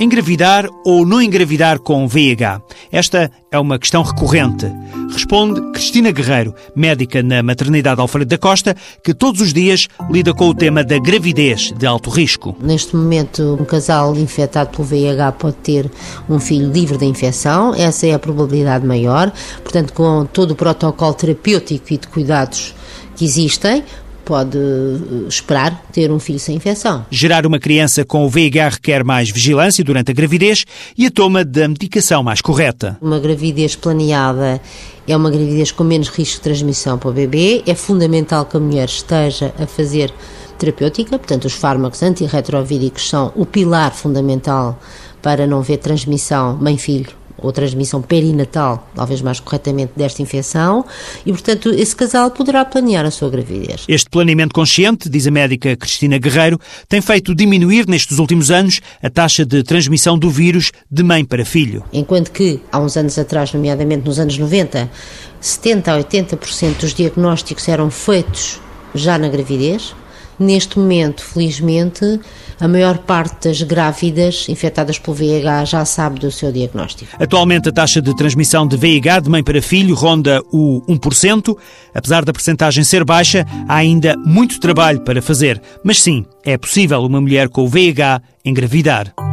Engravidar ou não engravidar com VIH? Esta é uma questão recorrente. Responde Cristina Guerreiro, médica na maternidade Alfredo da Costa, que todos os dias lida com o tema da gravidez de alto risco. Neste momento, um casal infectado pelo VIH pode ter um filho livre da infecção, essa é a probabilidade maior. Portanto, com todo o protocolo terapêutico e de cuidados que existem, pode eh, esperar ter um filho sem infecção. Gerar uma criança com o VIH requer mais vigilância durante a gravidez e a toma da medicação mais correta. Uma gravidez planeada é uma gravidez com menos risco de transmissão para o bebê. É fundamental que a mulher esteja a fazer terapêutica, portanto, os fármacos antirretrovíricos são o pilar fundamental para não haver transmissão mãe-filho ou transmissão perinatal, talvez mais corretamente, desta infecção, e, portanto, esse casal poderá planear a sua gravidez. Este planeamento consciente, diz a médica Cristina Guerreiro, tem feito diminuir nestes últimos anos a taxa de transmissão do vírus de mãe para filho. Enquanto que, há uns anos atrás, nomeadamente nos anos 90, 70 a 80% dos diagnósticos eram feitos já na gravidez, Neste momento, felizmente, a maior parte das grávidas infectadas pelo VIH já sabe do seu diagnóstico. Atualmente, a taxa de transmissão de VIH de mãe para filho ronda o 1%. Apesar da percentagem ser baixa, há ainda muito trabalho para fazer. Mas sim, é possível uma mulher com o VIH engravidar.